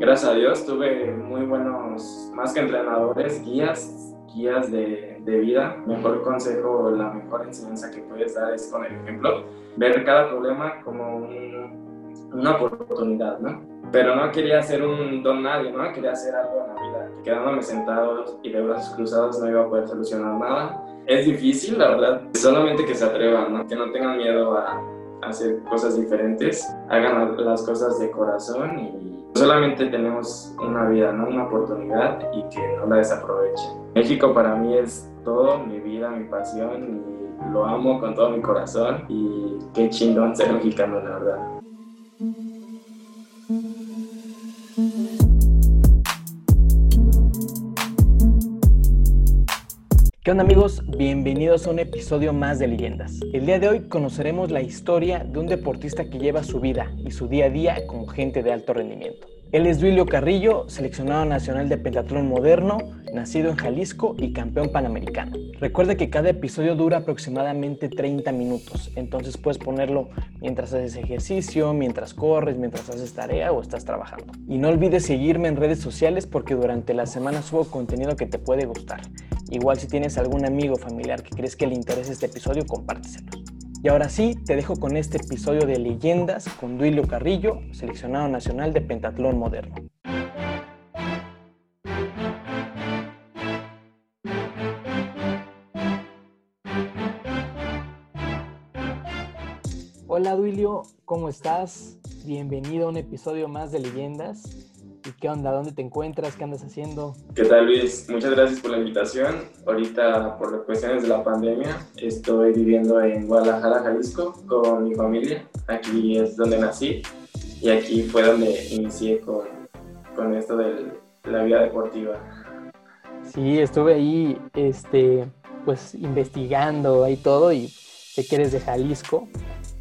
Gracias a Dios tuve muy buenos, más que entrenadores, guías, guías de, de vida. Mejor consejo, la mejor enseñanza que puedes dar es con el ejemplo. Ver cada problema como un, una oportunidad, ¿no? Pero no quería ser un don nadie, ¿no? Quería hacer algo en la vida. Quedándome sentado y de brazos cruzados no iba a poder solucionar nada. Es difícil, la verdad. Solamente que se atrevan, ¿no? Que no tengan miedo a hacer cosas diferentes. Hagan las cosas de corazón y solamente tenemos una vida, ¿no? Una oportunidad y que no la desaprovechen. México para mí es todo, mi vida, mi pasión y lo amo con todo mi corazón y qué chingón ser mexicano, la verdad. ¿Qué onda amigos? Bienvenidos a un episodio más de Leyendas. El día de hoy conoceremos la historia de un deportista que lleva su vida y su día a día con gente de alto rendimiento. Él es Duilio Carrillo, seleccionado nacional de pentatlón moderno, nacido en Jalisco y campeón panamericano. Recuerda que cada episodio dura aproximadamente 30 minutos, entonces puedes ponerlo mientras haces ejercicio, mientras corres, mientras haces tarea o estás trabajando. Y no olvides seguirme en redes sociales porque durante la semana subo contenido que te puede gustar. Igual si tienes algún amigo familiar que crees que le interese este episodio, compárteselo. Y ahora sí, te dejo con este episodio de Leyendas con Duilio Carrillo, seleccionado nacional de pentatlón moderno. Hola Duilio, ¿cómo estás? Bienvenido a un episodio más de Leyendas. ¿Qué onda? ¿Dónde te encuentras? ¿Qué andas haciendo? ¿Qué tal Luis? Muchas gracias por la invitación. Ahorita por las cuestiones de la pandemia estoy viviendo en Guadalajara, Jalisco con mi familia. Aquí es donde nací y aquí fue donde inicié con, con esto de la vida deportiva. Sí, estuve ahí este, pues investigando ahí todo y sé que eres de Jalisco.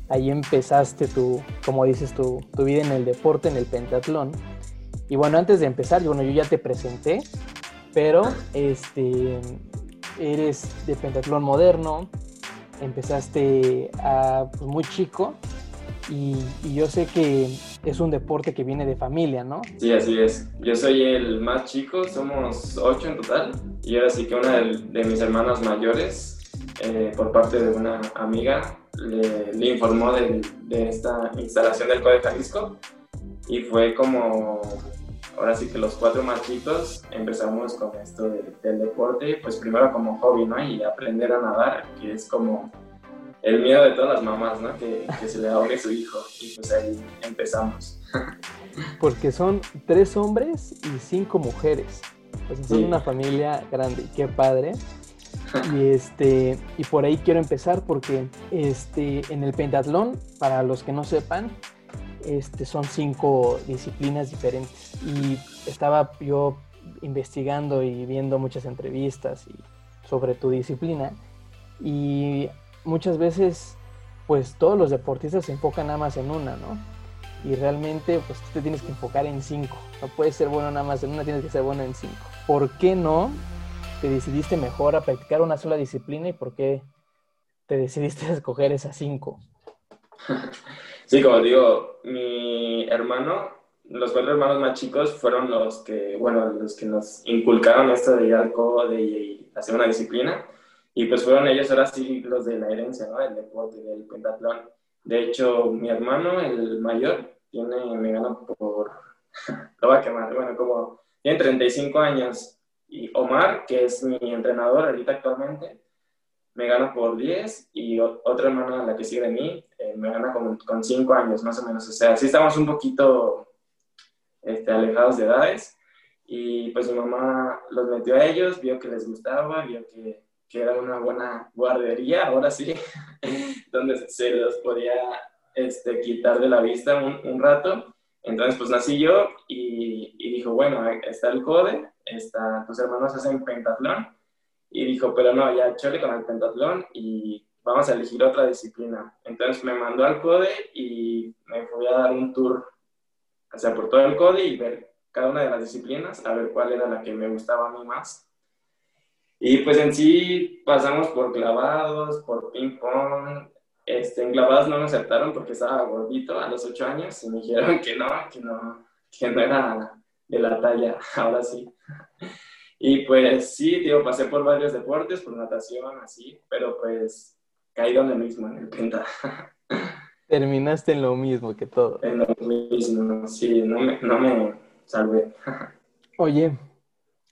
Ahí empezaste tu, como dices, tu, tu vida en el deporte, en el pentatlón. Y bueno, antes de empezar, bueno, yo ya te presenté, pero este, eres de pentatlón moderno, empezaste a, pues, muy chico y, yo sé que es un deporte que viene de familia, ¿no? Sí, así es. Yo soy el más chico, somos ocho en total, y ahora sí que una de, mis hermanas mayores, eh, por parte de una amiga, le, informó de, de, esta instalación del Código Jalisco y fue como ahora sí que los cuatro machitos empezamos con esto del deporte, pues primero como hobby, ¿no? Y aprender a nadar, que es como el miedo de todas las mamás, ¿no? Que, se le ahogue su hijo. Y pues ahí empezamos. Porque son tres hombres y cinco mujeres. Pues son una familia grande. Qué padre. Y este y por ahí quiero empezar porque este en el pentatlón, para los que no sepan, este, son cinco disciplinas diferentes. Y estaba yo investigando y viendo muchas entrevistas sobre tu disciplina y muchas veces pues todos los deportistas se enfocan nada más en una, ¿no? Y realmente pues tú te tienes que enfocar en cinco. No puedes ser bueno nada más en una, tienes que ser bueno en cinco. ¿Por qué no te decidiste mejor a practicar una sola disciplina y por qué te decidiste a escoger esas cinco? Sí, como digo, mi hermano, los cuatro hermanos más chicos fueron los que, bueno, los que nos inculcaron esto de ir al de hacer una disciplina. Y pues fueron ellos ahora sí los de la herencia, ¿no? El deporte, del pentatlón. De hecho, mi hermano, el mayor, tiene, me gana por, lo va a quemar, bueno, como tiene 35 años. Y Omar, que es mi entrenador ahorita actualmente, me gana por 10 y otra hermana, la que sigue de mí, eh, me gana con, con 5 años más o menos. O sea, sí estamos un poquito este, alejados de edades y pues mi mamá los metió a ellos, vio que les gustaba, vio que, que era una buena guardería, ahora sí, donde se los podía este, quitar de la vista un, un rato. Entonces, pues nací yo y, y, dijo, bueno, está el CODE, está, tus hermanos hacen pentatlón, y dijo, pero no, ya chole con el pentatlón y vamos a elegir otra disciplina. Entonces me mandó al CODE y me fui a dar un tour, o sea, por todo el CODE y ver cada una de las disciplinas, a ver cuál era la que me gustaba a mí más. Y pues en sí pasamos por clavados, por ping pong. Este, en clavados no me aceptaron porque estaba gordito a los ocho años y me dijeron que no, que no, que no era de la talla, ahora sí. Y pues sí, digo, pasé por varios deportes, por natación, así, pero pues caí donde mismo, en el penta. Terminaste en lo mismo que todo. En lo mismo, sí, no me, no me salvé. Oye,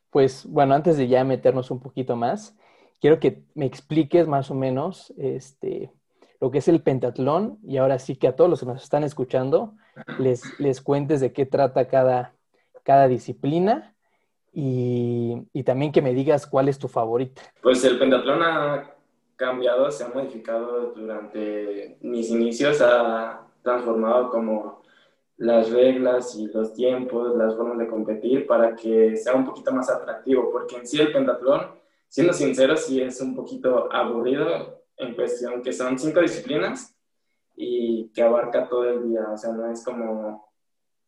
pues bueno, antes de ya meternos un poquito más, quiero que me expliques más o menos este, lo que es el pentatlón y ahora sí que a todos los que nos están escuchando les, les cuentes de qué trata cada, cada disciplina y, y, también que me digas cuál es tu favorita. Pues el pentatlón ha cambiado, se ha modificado durante mis inicios, ha transformado como las reglas y los tiempos, las formas de competir para que sea un poquito más atractivo, porque en sí el pentatlón, siendo sincero, sí es un poquito aburrido en cuestión que son cinco disciplinas y que abarca todo el día, o sea, no es como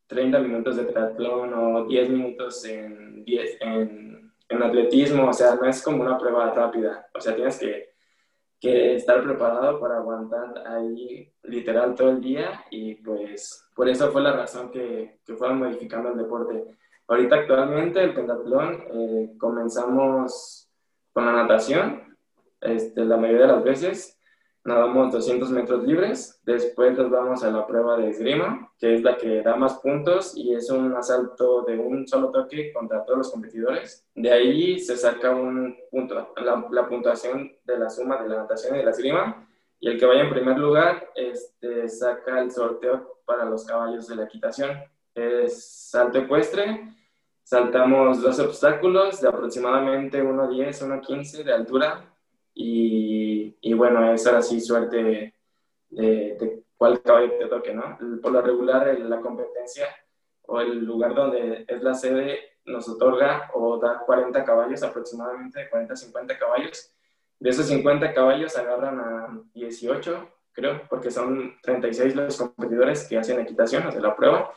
30 minutos de triatlón o 10 minutos en, 10, en, en, atletismo, o sea, no es como una prueba rápida, o sea, tienes que, que, estar preparado para aguantar ahí literal todo el día y pues por eso fue la razón que, que fueron modificando el deporte. Ahorita actualmente el pentatlón eh, comenzamos con la natación, este, la mayoría de las veces, nadamos 200 metros libres, después nos vamos a la prueba de esgrima, que es la que da más puntos y es un asalto de un solo toque contra todos los competidores. De ahí se saca un punto, la, puntuación de la suma de la natación y de la esgrima, y el que vaya en primer lugar este, saca el sorteo para los caballos de la equitación. Es salto ecuestre, saltamos dos obstáculos de aproximadamente 1.10, 1.15 de altura y bueno, es ahora sí suerte de, de, cuál caballo te toque, ¿no? Por lo regular, la competencia o el lugar donde es la sede nos otorga o da 40 caballos aproximadamente, 40 50 caballos. De esos 50 caballos agarran a 18, creo, porque son 36 los competidores que hacen equitación, hacen la prueba.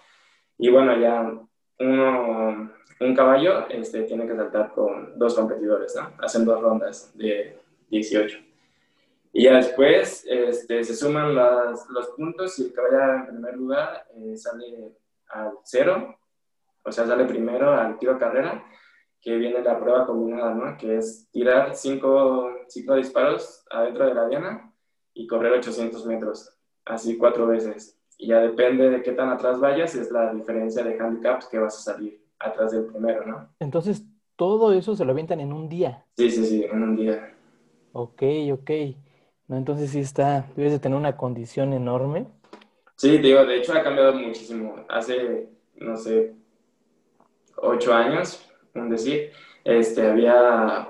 Y bueno, ya uno, un caballo este, tiene que saltar con dos competidores, ¿no? Hacen dos rondas de 18. Y ya después este, se suman las, los puntos y el que vaya en primer lugar eh, sale al cero, o sea, sale primero al tiro carrera, que viene la prueba combinada, ¿no? Que es tirar cinco, cinco disparos adentro de la diana y correr 800 metros, así cuatro veces. Y ya depende de qué tan atrás vayas, es la diferencia de handicaps que vas a salir atrás del primero, ¿no? Entonces, todo eso se lo avientan en un día. Sí, sí, sí, en un día. Ok, ok. No, entonces sí está, debes de tener una condición enorme. Sí, digo, de hecho ha cambiado muchísimo. Hace, no sé, ocho años, un decir, este, había,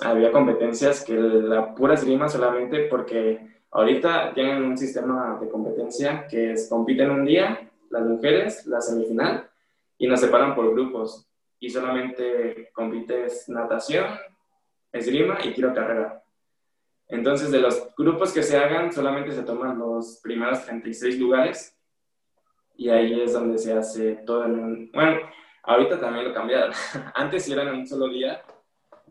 había competencias que la pura esgrima solamente porque ahorita tienen un sistema de competencia que es compiten un día las mujeres, la semifinal, y nos separan por grupos. Y solamente compites natación, esgrima y tiro carrera. Entonces, de los grupos que se hagan, solamente se toman los primeros 36 lugares. Y ahí es donde se hace todo un... Bueno, ahorita también lo cambiaron. Antes eran en un solo día,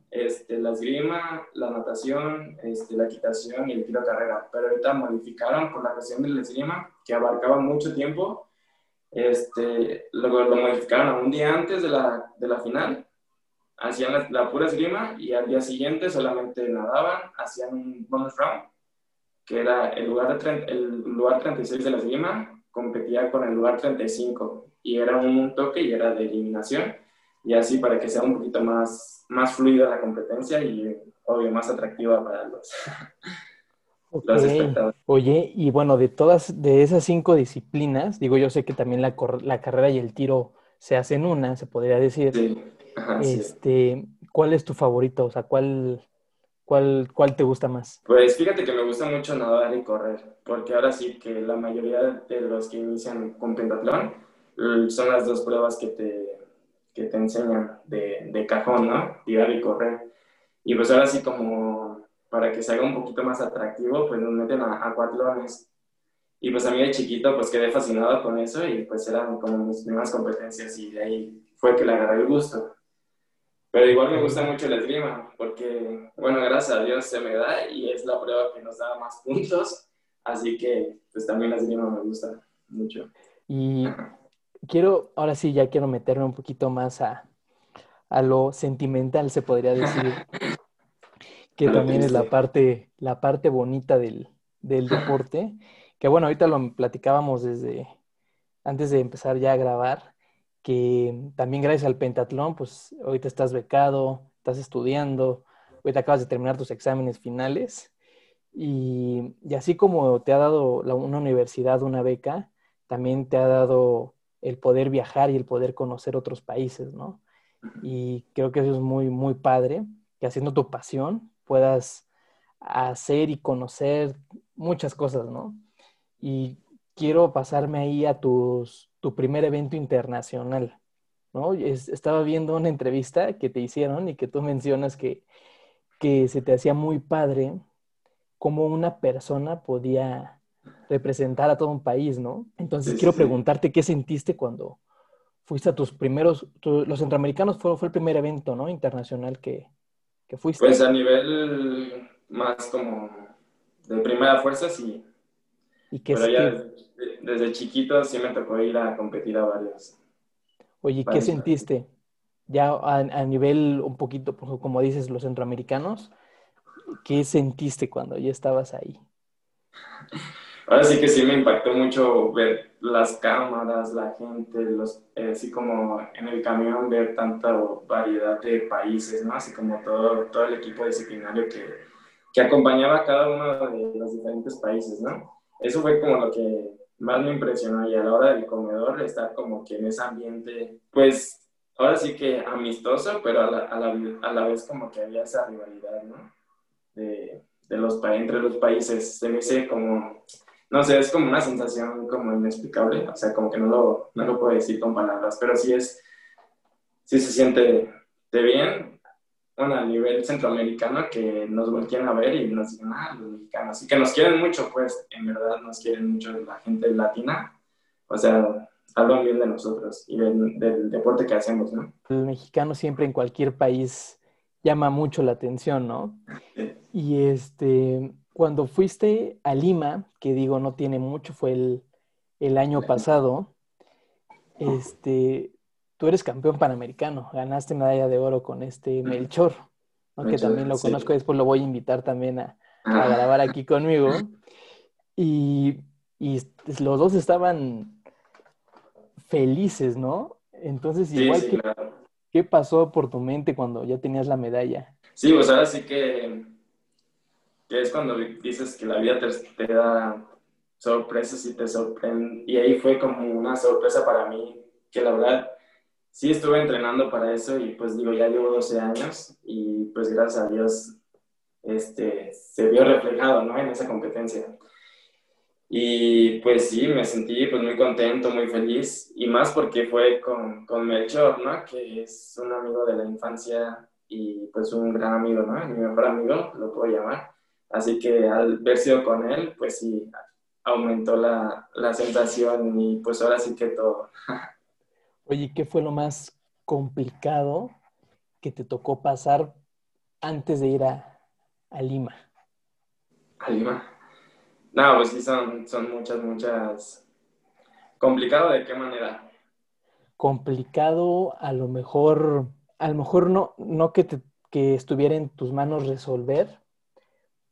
este, la esgrima, la natación, este, la equitación y el tiro carrera, pero ahorita modificaron por la cuestión de la esgrima, que abarcaba mucho tiempo, este, luego lo modificaron a un día antes de la, de la final hacían la, pura esgrima y al día siguiente solamente nadaban, hacían un bonus round, que era el lugar, de el lugar 36 de la esgrima, competía con el lugar 35 y era un toque y era de eliminación y así para que sea un poquito más, más fluida la competencia y obvio más atractiva para los, espectadores. Oye, y bueno, de todas, de esas cinco disciplinas, digo, yo sé que también la, la carrera y el tiro se hacen una, se podría decir. Sí este, ¿Cuál es tu favorito? O sea, ¿cuál, cuál, ¿cuál te gusta más? Pues fíjate que me gusta mucho nadar y correr, porque ahora sí que la mayoría de los que inician con pentatlón son las dos pruebas que te, que te enseñan de, de cajón, ¿no? Tirar y correr. Y pues ahora sí como para que se haga un poquito más atractivo, pues nos meten a, a cuatlones. Y pues a mí de chiquito pues quedé fascinado con eso y pues eran como mis primeras competencias y de ahí fue que le agarré el gusto. Pero igual me gusta mucho la esgrima, porque, bueno, gracias a Dios se me da y es la prueba que nos da más puntos, así que pues también la esgrima me gusta mucho. Y quiero, ahora sí, ya quiero meterme un poquito más a, a lo sentimental, se podría decir, que también es la parte, la parte bonita del, del deporte, que bueno, ahorita lo platicábamos desde antes de empezar ya a grabar, que también gracias al pentatlón, pues ahorita estás becado, estás estudiando, ahorita acabas de terminar tus exámenes finales y, y así como te ha dado la, una universidad una beca, también te ha dado el poder viajar y el poder conocer otros países, ¿no? Y creo que eso es muy, muy padre, que haciendo tu pasión puedas hacer y conocer muchas cosas, ¿no? Y quiero pasarme ahí a tus, tu primer evento internacional, ¿no? estaba viendo una entrevista que te hicieron y que tú mencionas que, que se te hacía muy padre cómo una persona podía representar a todo un país, ¿no? Entonces quiero preguntarte qué sentiste cuando fuiste a tus primeros, los centroamericanos fue, fue el primer evento, ¿no? Internacional que, que fuiste. Pues a nivel más como de primera fuerza, sí. ¿Y qué Pero ya desde, chiquito sí me tocó ir a competir a varios. Oye, ¿qué sentiste? Ya a, a, nivel un poquito, como dices, los centroamericanos, ¿qué sentiste cuando ya estabas ahí? Ahora sí que sí me impactó mucho ver las cámaras, la gente, los, eh, así como en el camión ver tanta variedad de países, ¿no? Así como todo, todo el equipo disciplinario que, que acompañaba a cada uno de los diferentes países, ¿no? Eso fue como lo que más me impresionó y a la hora del comedor estar como que en ese ambiente, pues ahora sí que amistoso, pero a la, a la, a la vez como que había esa rivalidad, ¿no? De, de los, entre los países. Se me hizo como no sé, es como una sensación como inexplicable, o sea, como que no lo, no lo puedo decir con palabras, pero sí es, sí se siente de bien, a nivel centroamericano, que nos voltean a ver y nos dicen, ah, los mexicanos, y que nos quieren mucho, pues, en verdad nos quieren mucho la gente latina, o sea, hablan bien de nosotros y del, del deporte que hacemos, ¿no? El mexicano siempre en cualquier país llama mucho la atención, ¿no? Y este, cuando fuiste a Lima, que digo no tiene mucho, fue el, año pasado, este, tú eres campeón panamericano, ganaste medalla de oro con este Melchor, que también lo conozco, después lo voy a invitar también a, grabar aquí conmigo. Y, los dos estaban felices, ¿no? Entonces, igual que, ¿qué pasó por tu mente cuando ya tenías la medalla? Sí, pues ahora sí que que es cuando dices que la vida te, da sorpresas y te sorprende. Y ahí fue como una sorpresa para mí, que la verdad sí estuve entrenando para eso y pues digo, ya llevo 12 años y pues gracias a Dios este, se vio reflejado ¿no? en esa competencia. Y pues sí, me sentí pues muy contento, muy feliz y más porque fue con, con Melchor, ¿no? Que es un amigo de la infancia y pues un gran amigo, ¿no? Mi mejor amigo, lo puedo llamar. Así que al ver sido con él, pues sí, aumentó la, la sensación y pues ahora sí que todo. Oye, ¿qué fue lo más complicado que te tocó pasar antes de ir a, a Lima? A Lima. No, pues sí, son, son muchas, muchas. ¿Complicado de qué manera? Complicado, a lo mejor, a lo mejor no, no que, te, que estuviera en tus manos resolver,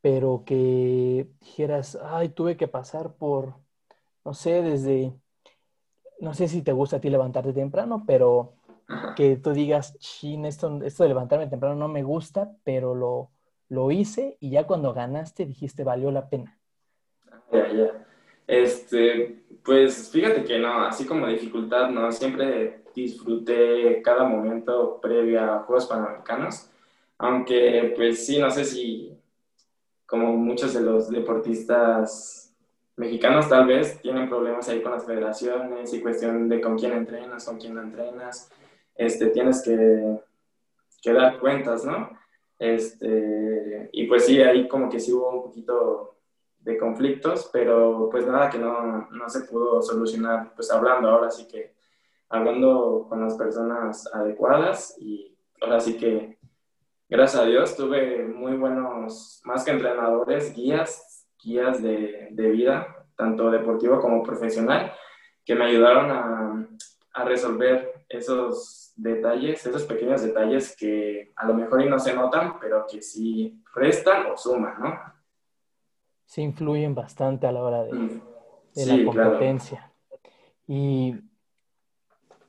pero que dijeras, ay, tuve que pasar por, no sé, desde, no sé si te gusta a ti levantarte temprano, pero que tú digas, chin, esto, esto de levantarme temprano no me gusta, pero lo, lo hice y ya cuando ganaste dijiste, valió la pena. Ya, ya. Este, pues fíjate que no, así como dificultad, no, siempre disfruté cada momento previo a Juegos Panamericanos, aunque pues sí, no sé si como muchos de los deportistas mexicanos tal vez tienen problemas ahí con las federaciones y cuestión de con quién entrenas, con quién no entrenas, este, tienes que, que dar cuentas, ¿no? Este, y pues sí, ahí como que sí hubo un poquito de conflictos, pero pues nada que no, no se pudo solucionar, pues hablando ahora sí que, hablando con las personas adecuadas y ahora sí que gracias a Dios tuve muy buenos, más que entrenadores, guías, guías de, de vida, tanto deportivo como profesional, que me ayudaron a, a resolver esos detalles, esos pequeños detalles que a lo mejor no se notan, pero que sí restan o suman, ¿no? Sí influyen bastante a la hora de, mm. la competencia. Y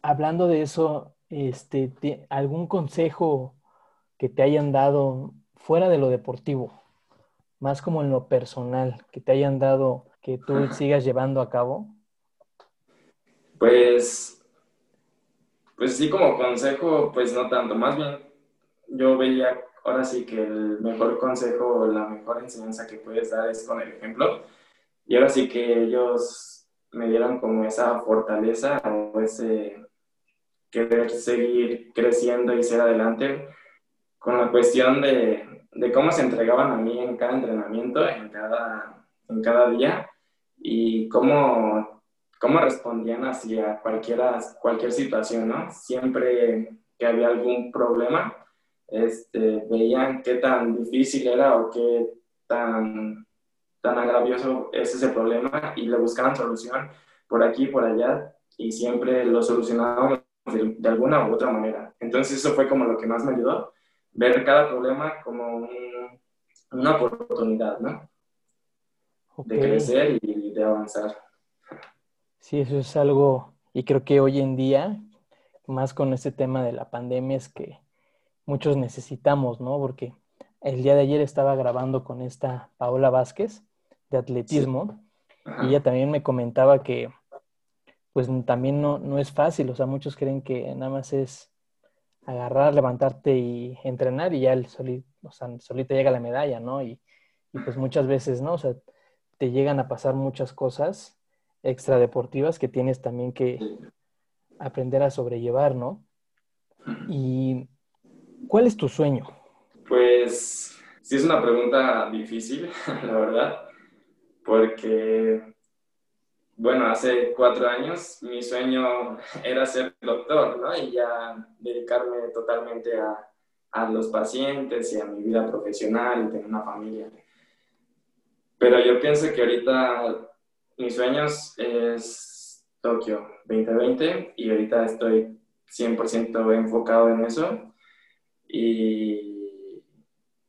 hablando de eso, este, ¿algún consejo que te hayan dado fuera de lo deportivo, más como en lo personal, que te hayan dado que tú sigas llevando a cabo? Pues, pues sí, como consejo, pues no tanto. Más bien, yo veía ahora sí que el mejor consejo, la mejor enseñanza que puedes dar es con el ejemplo. Y ahora sí que ellos me dieron como esa fortaleza o ese querer seguir creciendo y ser adelante con la cuestión de, de cómo se entregaban a mí en cada entrenamiento, en cada, en cada día y cómo cómo respondían hacia cualquiera, cualquier situación, ¿no? Siempre que había algún problema, este, veían qué tan difícil era o qué tan, tan agravioso es ese problema y le buscaban solución por aquí por allá y siempre lo solucionábamos de, alguna u otra manera. Entonces eso fue como lo que más me ayudó, ver cada problema como una oportunidad, ¿no? De crecer y de avanzar. Sí, eso es algo, y creo que hoy en día, más con este tema de la pandemia, es que muchos necesitamos, ¿no? Porque el día de ayer estaba grabando con esta Paola Vázquez de atletismo y ella también me comentaba que pues también no, no es fácil, o sea, muchos creen que nada más es agarrar, levantarte y entrenar y ya el solito, o sea, solita llega la medalla, ¿no? Y, y pues muchas veces, ¿no? O sea, te llegan a pasar muchas cosas extradeportivas que tienes también que aprender a sobrellevar, ¿no? ¿Y cuál es tu sueño? Pues sí es una pregunta difícil, la verdad, porque, bueno, hace cuatro años mi sueño era ser doctor, ¿no? Y ya dedicarme totalmente a, a los pacientes y a mi vida profesional y tener una familia. Pero yo pienso que ahorita mis sueños es Tokio 2020 y ahorita estoy 100% enfocado en eso. Y,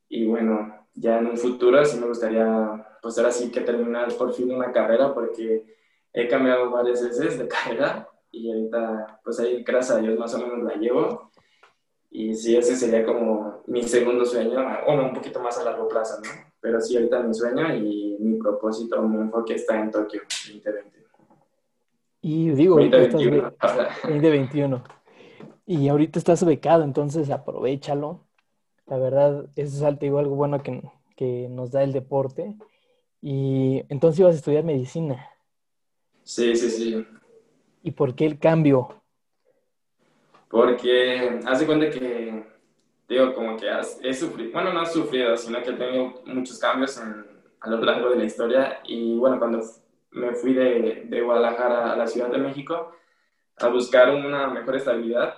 y bueno, ya en un futuro sí me gustaría, pues ahora sí que terminar por fin una carrera porque he cambiado varias veces de carrera y ahorita pues ahí gracias a Dios más o menos la llevo. Y sí, ese sería como mi segundo sueño, bueno, un poquito más a largo plazo, ¿no? Pero sí, ahorita mi sueño y mi propósito, mi enfoque está en Tokio 2020. Y digo, 2021. 2021. Y ahorita estás becado, entonces aprovechalo. La verdad, eso es algo, algo bueno que, que nos da el deporte. Y entonces ibas a estudiar medicina. Sí, sí, sí. ¿Y por qué el cambio? Porque hace cuenta que digo, como que he sufrido, bueno, no he sufrido, sino que he tenido muchos cambios a lo largo de la historia. Y bueno, cuando me fui de, de, Guadalajara a la Ciudad de México a buscar una mejor estabilidad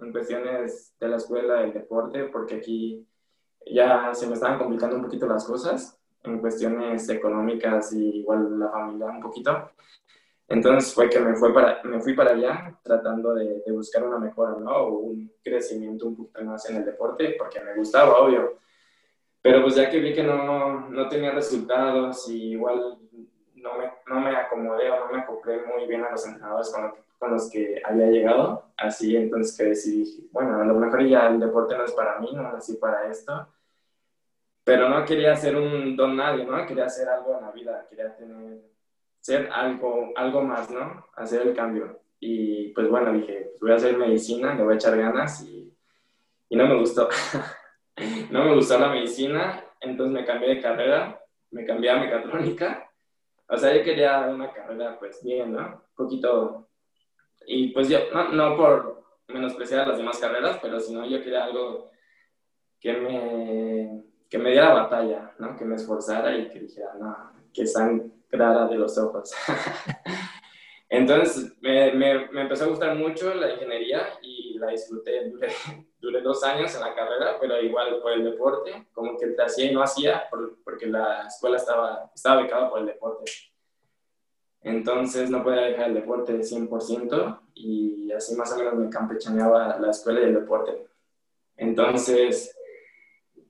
en cuestiones de la escuela, del deporte, porque aquí ya se me estaban complicando un poquito las cosas en cuestiones económicas y igual la familia un poquito. Entonces fue que me, fue para, me fui para allá tratando de, buscar una mejora, ¿no? O un crecimiento un poquito más en el deporte, porque me gustaba, obvio. Pero pues ya que vi que no, no tenía resultados y igual no me, no me acomodé o no me acoplé muy bien a los entrenadores con, con los que había llegado, así entonces que decidí, bueno, a lo mejor ya el deporte no es para mí, no así para esto. Pero no quería ser un don nadie, ¿no? Quería hacer algo en la vida, quería tener ser algo, algo más, ¿no? Hacer el cambio. Y pues bueno, dije, pues voy a hacer medicina, le voy a echar ganas y, y no me gustó. no me gustó la medicina, entonces me cambié de carrera, me cambié a mecatrónica. O sea, yo quería una carrera pues bien, ¿no? Un poquito. Y pues yo, no, no por menospreciar las demás carreras, pero sino yo quería algo que me, que me diera batalla, ¿no? Que me esforzara y que dijera, no, que están clara de los ojos. Entonces me, me, me, empezó a gustar mucho la ingeniería y la disfruté. Duré, dos años en la carrera, pero igual por el deporte, como que te hacía y no hacía, porque la escuela estaba, estaba becada por el deporte. entonces no podía dejar el deporte 100% y así más o menos me campechaneaba la escuela y el deporte. Entonces,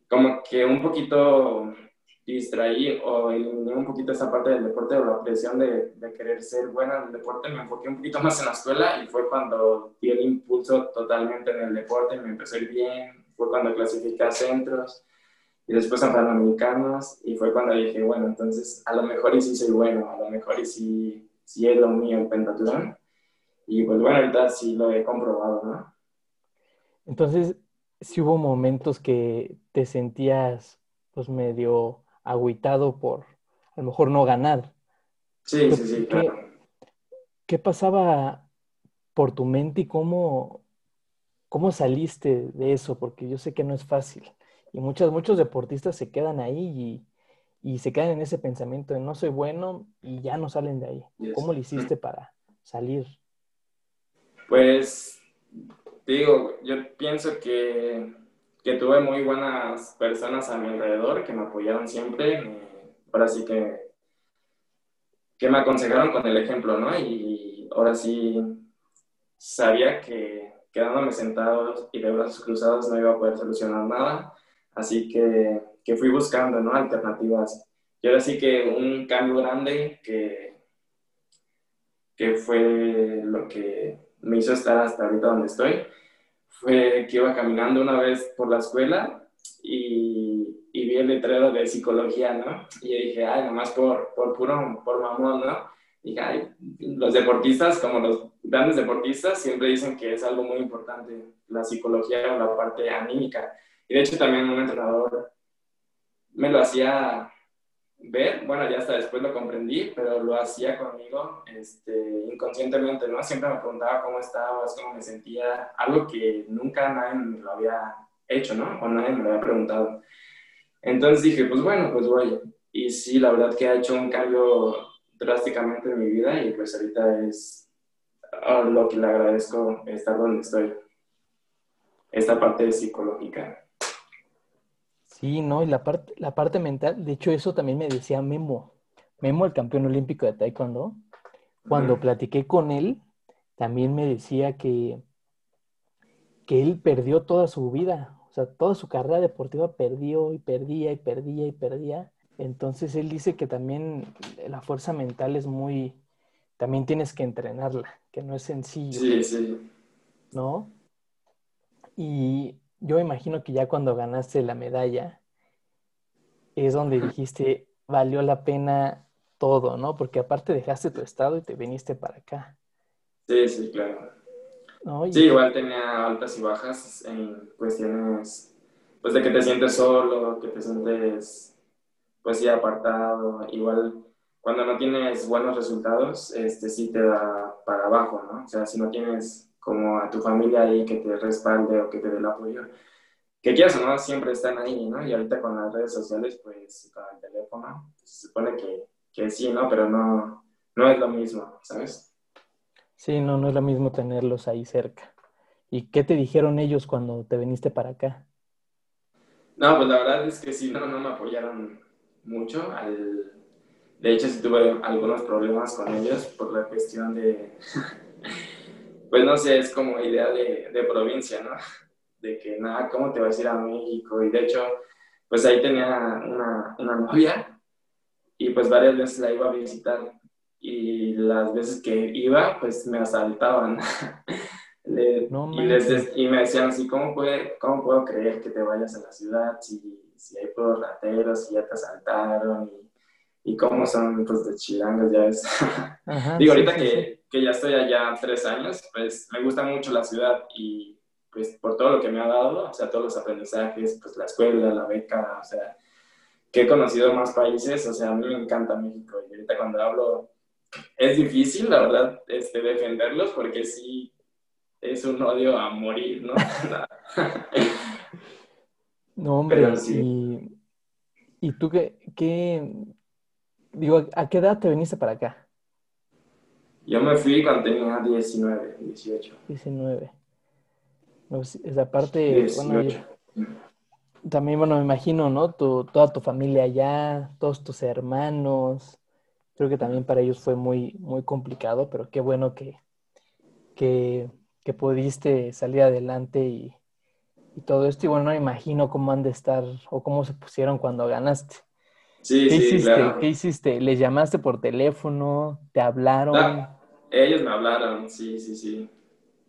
como que un poquito distraí o eliminé un poquito esa parte del deporte o la presión de, de, querer ser buena en el deporte, me enfoqué un poquito más en la escuela y fue cuando di el impulso totalmente en el deporte, me ir bien, fue cuando clasifiqué a centros y después a Panamericanos y fue cuando dije, bueno, entonces a lo mejor y sí soy bueno, a lo mejor y sí, sí es lo mío el pentatlón y pues bueno, ahorita sí lo he comprobado, ¿no? Entonces, si hubo momentos que te sentías pues medio agüitado por a lo mejor no ganar. Sí, sí, sí, claro. ¿Qué pasaba por tu mente y cómo, cómo saliste de eso? Porque yo sé que no es fácil. Y muchos, muchos deportistas se quedan ahí y, y se quedan en ese pensamiento de no soy bueno y ya no salen de ahí. ¿Cómo lo hiciste para salir? Pues, digo, yo pienso que que tuve muy buenas personas a mi alrededor que me apoyaron siempre. ahora sí que, que me aconsejaron con el ejemplo, ¿no? Y ahora sí sabía que quedándome sentado y de brazos cruzados no iba a poder solucionar nada. Así que, que fui buscando, ¿no? Alternativas. Y ahora sí que un cambio grande que, que fue lo que me hizo estar hasta ahorita donde estoy fue que iba caminando una vez por la escuela y, y vi el letrero de psicología, ¿no? Y dije, ay, nomás por, por puro, por mamón, ¿no? dije, ay, los deportistas, como los grandes deportistas, siempre dicen que es algo muy importante la psicología o la parte anímica. Y de hecho también un entrenador me lo hacía ver, bueno, ya hasta después lo comprendí, pero lo hacía conmigo este, inconscientemente, ¿no? Siempre me preguntaba cómo estabas, cómo me sentía, algo que nunca nadie me lo había hecho, ¿no? O nadie me lo había preguntado. Entonces dije, pues bueno, pues voy. Y sí, la verdad que ha hecho un cambio drásticamente en mi vida y pues ahorita es lo que le agradezco estar donde estoy. Esta parte psicológica. Sí, no, y la parte, la parte mental, de hecho eso también me decía Memo, Memo, el campeón olímpico de Taekwondo, cuando platiqué con él, también me decía que, que él perdió toda su vida, o sea, toda su carrera deportiva perdió y perdía y perdía y perdía. Entonces él dice que también la fuerza mental es muy, también tienes que entrenarla, que no es sencillo. Sí, sí. ¿No? Y yo imagino que ya cuando ganaste la medalla es donde dijiste, valió la pena todo, ¿no? Porque aparte dejaste tu estado y te viniste para acá. Sí, sí, claro. Sí, igual tenía altas y bajas en cuestiones, pues de que te sientes solo, que te sientes, pues sí, apartado. Igual cuando no tienes buenos resultados, este sí te da para abajo, ¿no? O sea, si no tienes como a tu familia ahí que te respalde o que te dé el apoyo. Que quieras o no, siempre están ahí, ¿no? Y ahorita con las redes sociales, pues con el teléfono, pues, se supone que, que sí, ¿no? Pero no, no es lo mismo, ¿sabes? Sí, no, no es lo mismo tenerlos ahí cerca. ¿Y qué te dijeron ellos cuando te viniste para acá? No, pues la verdad es que sí, no, no me apoyaron mucho. Al... De hecho, sí tuve algunos problemas con ellos por la cuestión de, pues no sé, es como idea de, de provincia, ¿no? De que, nada, ¿cómo te vas a ir a México? Y de hecho, pues ahí tenía una, una novia y pues varias veces la iba a visitar y las veces que iba, pues me asaltaban. y, les, y, me decían así, ¿cómo, puede, ¿cómo puedo creer que te vayas a la ciudad si, si hay puros rateros, si ya te asaltaron? Y, y cómo son pues de chilangos, ya ves. Digo, ahorita que, que ya estoy allá tres años, pues me gusta mucho la ciudad y pues por todo lo que me ha dado, o sea, todos los aprendizajes, pues la escuela, la beca, o sea, que he conocido más países, o sea, a mí me encanta México y ahorita cuando hablo es difícil, la verdad, este, defenderlos porque sí es un odio a morir, ¿no? no, hombre, y, y, tú qué, qué, digo, ¿a qué edad te viniste para acá? Yo me fui cuando tenía 19, 18. 19. esa parte, bueno, también, bueno, me imagino, ¿no? Tu, toda tu familia allá, todos tus hermanos. Creo que también para ellos fue muy, muy complicado, pero qué bueno que, que, que pudiste salir adelante y, y todo esto. Y bueno, no me imagino cómo han de estar o cómo se pusieron cuando ganaste. Sí, ¿Qué sí, hiciste? claro. ¿Qué hiciste? ¿Les llamaste por teléfono? ¿Te hablaron? Ah, ellos me hablaron, sí, sí, sí.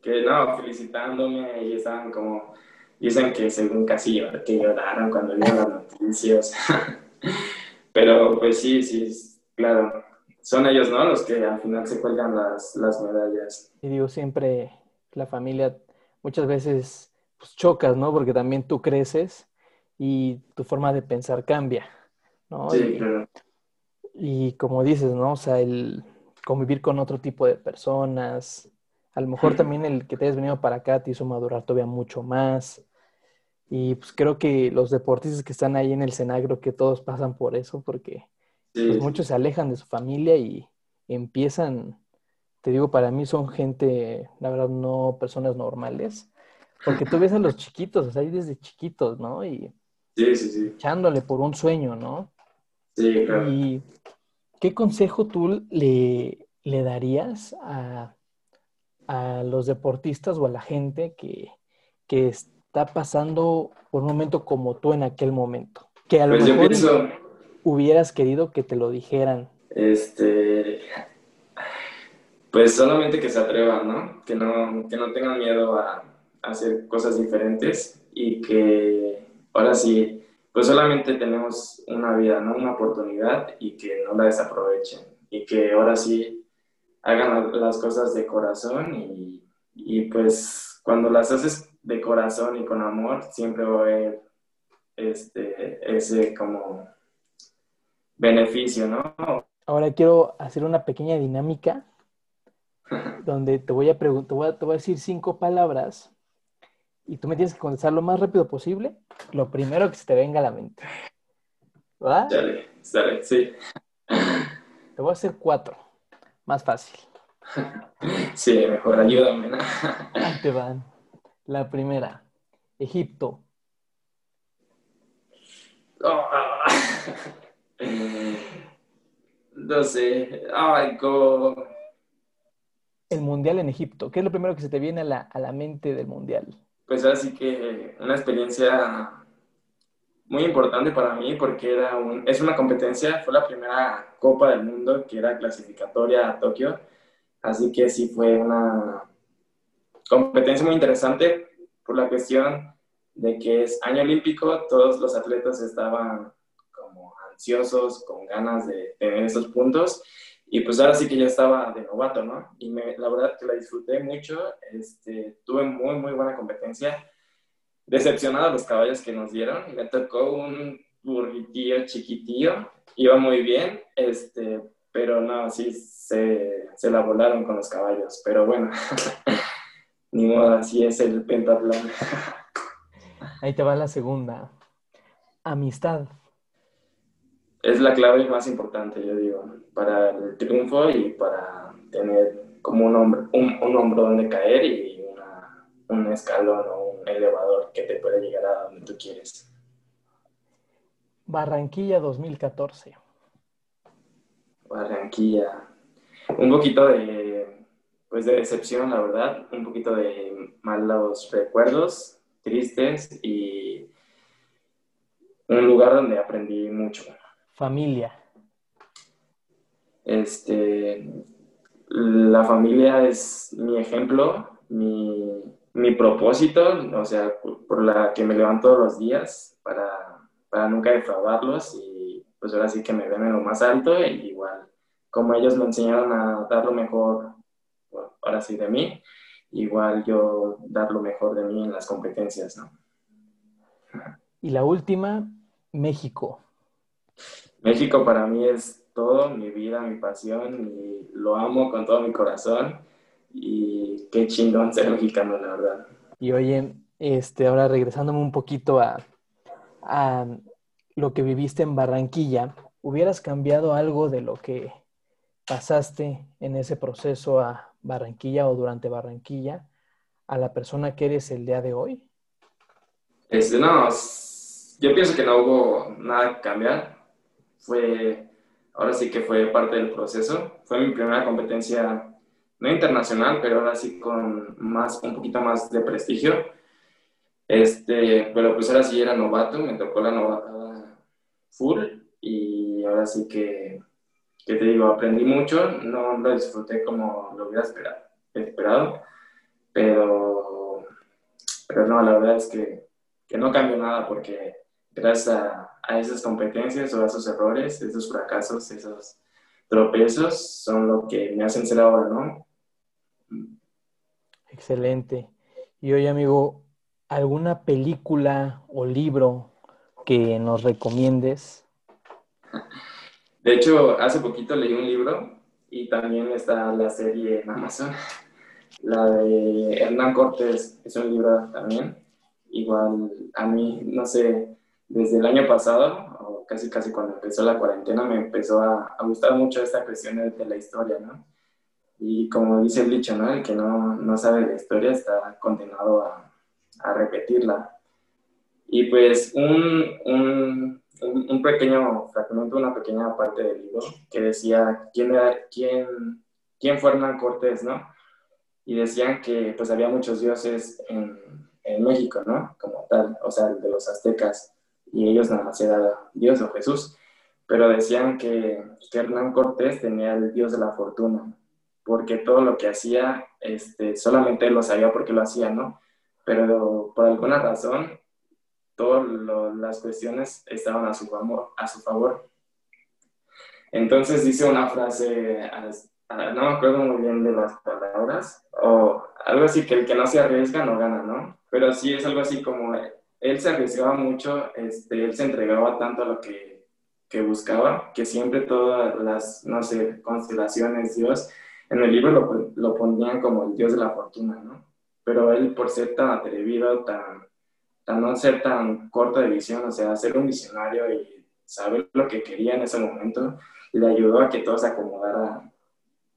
Que no, felicitándome y estaban como, dicen que según casi llor- que lloraron cuando vieron las noticias. Pero pues sí, sí, claro. Son ellos, ¿no? Los que al final se cuelgan las, las medallas. Y digo, siempre la familia, muchas veces pues, chocas, ¿no? Porque también tú creces y tu forma de pensar cambia, ¿no? Sí, Y- claro. Y como dices, ¿no? O sea, el convivir con otro tipo de personas, a lo mejor también el que te hayas venido para acá te hizo madurar todavía mucho más. Y pues creo que los deportistas que están ahí en el Senagro, que todos pasan por eso, porque Sí, pues muchos se alejan de su familia y empiezan, te digo, para mí son gente, la verdad, no personas normales, porque tú ves a los chiquitos, o sea, ahí desde chiquitos, ¿no? Y sí. echándole por un sueño, ¿no? Sí, claro. ¿Y qué consejo tú le, le darías a, a los deportistas o a la gente que, que está pasando por un momento como tú en aquel momento? Que a lo Pues mejor pienso, hubieras querido que te lo dijeran. este, pues solamente que se atrevan, ¿no? Que no, que no tengan miedo a, a hacer cosas diferentes y que ahora sí, pues solamente tenemos una vida, ¿no? Una oportunidad y que no la desaprovechen y que ahora sí hagan las cosas de corazón y, y pues cuando las haces de corazón y con amor siempre va a haber este, ese como beneficio, ¿no? Ahora quiero hacer una pequeña dinámica donde te voy a preguntar, te voy a, te voy a decir cinco palabras y tú me tienes que contestar lo más rápido posible, lo primero que se te venga a la mente. ¿Va? Dale, dale, sí. Te voy a hacer cuatro, más fácil. Sí, mejor ayúdame, ¿no? Ahí te van. La primera, Egipto. Oh. No sé. Ay, como... El mundial en Egipto. ¿Qué es lo primero que se te viene a la, a la mente del mundial? Pues así que una experiencia muy importante para mí porque era un, es una competencia, fue la primera Copa del Mundo que era clasificatoria a Tokio, así que sí fue una competencia muy interesante por la cuestión de que es año olímpico, todos los atletas estaban como ansiosos, con ganas de tener esos puntos y pues ahora sí que yo estaba de novato, ¿no? Y me, la verdad que la disfruté mucho, este, tuve muy, muy buena competencia. Decepcionado los caballos que nos dieron, me tocó un burritillo chiquitillo, iba muy bien, este, pero no, sí, se, se la volaron con los caballos, pero bueno, ni modo, así es el pentatlón. Ahí te va la segunda. Amistad. Es la clave más importante, yo digo, para el triunfo y para tener como un, hombro, un, un hombro donde caer y una, un escalón o un elevador que te puede llegar a donde tú quieres. Barranquilla 2014. Barranquilla. Un poquito de, pues de decepción, la verdad, un poquito de malos recuerdos, tristes y un lugar donde aprendí mucho. Familia. Este, la familia es mi ejemplo, mi, mi propósito, o sea, por la que me levanto todos los días para, para nunca defraudarlos y pues ahora sí que me ven en lo más alto e igual, como ellos me enseñaron a dar lo mejor, bueno, ahora sí de mí, igual yo dar lo mejor de mí en las competencias, ¿no? Y la última, México. México para mí es todo, mi vida, mi pasión, y lo amo con todo mi corazón y qué chingón ser mexicano, la verdad. Y oye, este, ahora regresándome un poquito a, a lo que viviste en Barranquilla, ¿hubieras cambiado algo de lo que pasaste en ese proceso a Barranquilla o durante Barranquilla a la persona que eres el día de hoy? Este, no, yo pienso que no hubo nada que cambiar. Fue ahora sí que fue parte del proceso. Fue mi primera competencia, no internacional, pero ahora sí con más, un poquito más de prestigio. Este, pero pues ahora sí era novato, me tocó la novatada full y ahora sí que, que te digo, aprendí mucho, no lo disfruté como lo hubiera esperado, esperado pero, pero no, la verdad es que, que no cambió nada porque gracias a, a esas competencias o a esos errores, esos fracasos, esos tropezos son lo que me hacen ser ahora, ¿no? Excelente. Y hoy, amigo, ¿alguna película o libro que nos recomiendes? De hecho, hace poquito leí un libro y también está la serie en Amazon. La de Hernán Cortés es un libro también. Igual a mí, no sé, desde el año pasado, o casi casi cuando empezó la cuarentena, me empezó a, gustar mucho esta cuestión de, la historia, ¿no? Y como dice el dicho, ¿no? El que no, no sabe la historia está condenado a, a repetirla. Y pues un, un, un, pequeño fragmento, una pequeña parte del libro que decía quién, era, quién, quién fue Hernán Cortés, ¿no? Y decían que pues había muchos dioses en, en México, ¿no? Como tal, o sea, de los aztecas y ellos nada más era Dios o Jesús, pero decían que, que, Hernán Cortés tenía el Dios de la fortuna, porque todo lo que hacía, este, solamente él lo sabía porque lo hacía, ¿no? Pero por alguna razón, todas las cuestiones estaban a su, favor, a su favor. Entonces dice una frase, no me acuerdo muy bien de las palabras, o algo así que el que no se arriesga no gana, ¿no? Pero sí es algo así como él se arriesgaba mucho, este, él se entregaba tanto a lo que, que, buscaba, que siempre todas las, no sé, constelaciones, Dios, en el libro lo, lo, ponían como el Dios de la fortuna, ¿no? Pero él, por ser tan atrevido, tan, tan no ser tan corto de visión, o sea, ser un visionario y saber lo que quería en ese momento, le ayudó a que todo se acomodara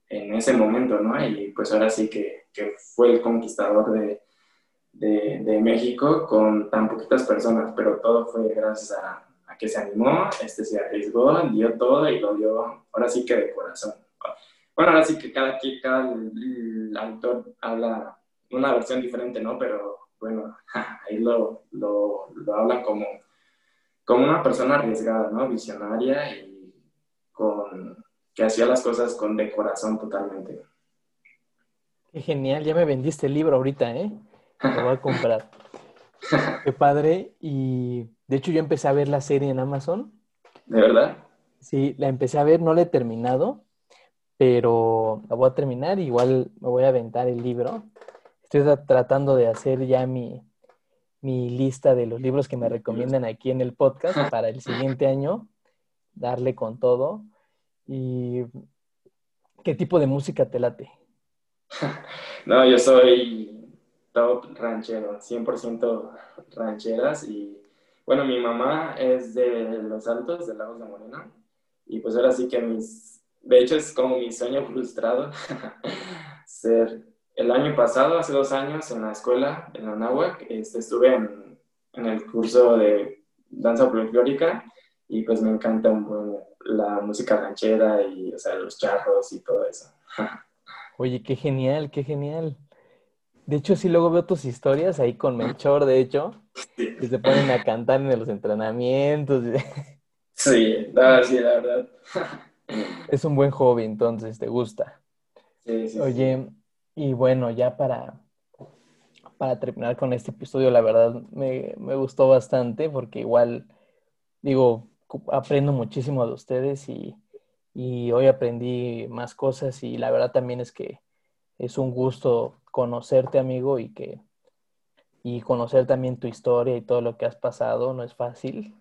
en ese momento, ¿no? Y pues ahora sí que, que fue el conquistador de, de, de, México con tan poquitas personas, pero todo fue gracias a, a, que se animó, este se arriesgó, dio todo y lo dio ahora sí que de corazón. Bueno, ahora sí que cada, cada autor habla una versión diferente, ¿no? Pero bueno, ahí lo, lo, lo hablan como, como una persona arriesgada, ¿no? Visionaria y con, que hacía las cosas con de corazón totalmente. Qué genial, ya me vendiste el libro ahorita, ¿eh? Lo voy a comprar. Qué padre. Y de hecho yo empecé a ver la serie en Amazon. ¿De verdad? Sí, la empecé a ver, no la he terminado, pero la voy a terminar. Igual me voy a aventar el libro. Estoy tratando de hacer ya mi, mi lista de los libros que me recomiendan aquí en el podcast para el siguiente año, darle con todo. ¿Y qué tipo de música te late? No, yo soy ranchero, 100% rancheras. Y bueno, mi mamá es de Los Altos, de Lagos de Morena. Y pues ahora sí que mis, de hecho es como mi sueño frustrado ser. El año pasado, hace dos años, en la escuela, en Anáhuac, este, estuve en, en, el curso de danza folclórica y pues me encanta la música ranchera y, o sea, los charros y todo eso. Oye, qué genial, qué genial. De hecho, sí, luego veo tus historias ahí con Melchor, de hecho, que se ponen a cantar en los entrenamientos. Sí, no, sí, la verdad. Es un buen hobby, entonces, ¿te gusta? Sí, sí. Oye, y bueno, ya para, para terminar con este episodio, la verdad me, me gustó bastante porque igual, digo, aprendo muchísimo de ustedes y, y hoy aprendí más cosas y la verdad también es que es un gusto conocerte, amigo, y que y conocer también tu historia y todo lo que has pasado, no es fácil.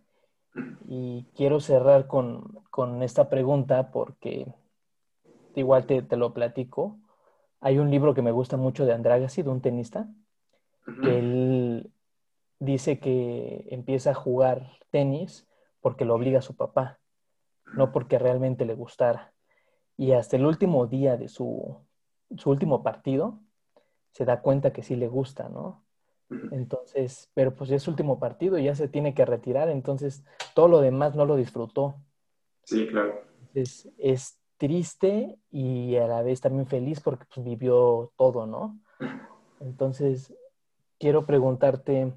Y quiero cerrar con, con esta pregunta porque igual te, te, lo platico. Hay un libro que me gusta mucho de Andragassi, de un tenista, que él dice que empieza a jugar tenis porque lo obliga a su papá, no porque realmente le gustara. Y hasta el último día de su, su último partido, se da cuenta que sí le gusta, ¿no? Entonces, pero pues es su último partido, ya se tiene que retirar, entonces todo lo demás no lo disfrutó. Sí, claro. Es, es triste y a la vez también feliz porque pues, vivió todo, ¿no? Entonces, quiero preguntarte,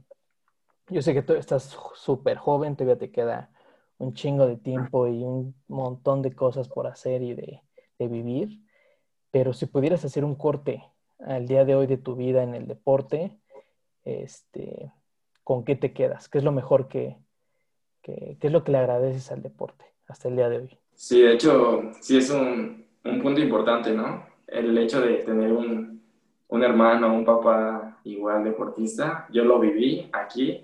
yo sé que tú estás súper joven, todavía te queda un chingo de tiempo y un montón de cosas por hacer y de, de vivir, pero si pudieras hacer un corte al día de hoy de tu vida en el deporte, este, ¿con qué te quedas? ¿Qué es lo mejor que, qué es lo que le agradeces al deporte hasta el día de hoy? Sí, de hecho, sí es un, un punto importante, ¿no? El hecho de tener un, un hermano, un papá igual deportista, yo lo viví aquí,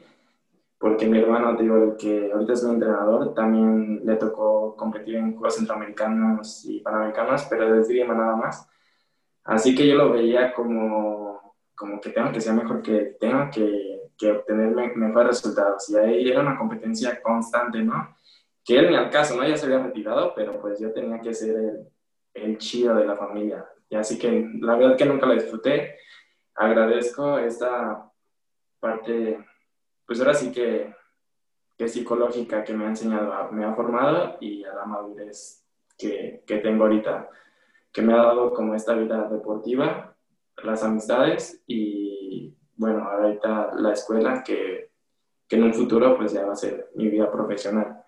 porque mi hermano, digo, el que ahorita es mi entrenador, también le tocó competir en Juegos Centroamericanos y Panamericanos, pero de esgrima nada más. Así que yo lo veía como, como que tengo que ser mejor, que tengo que, que obtener mejores resultados. Y ahí era una competencia constante, ¿no? Que él ni al caso, ¿no? Ya se había retirado, pero pues yo tenía que ser el, el chido de la familia. Y así que la verdad que nunca la disfruté. Agradezco esta parte, pues ahora sí que, que psicológica que me ha enseñado, me ha formado y a la madurez que, que tengo ahorita que me ha dado como esta vida deportiva, las amistades y bueno, ahorita la escuela que, que en un futuro pues ya va a ser mi vida profesional.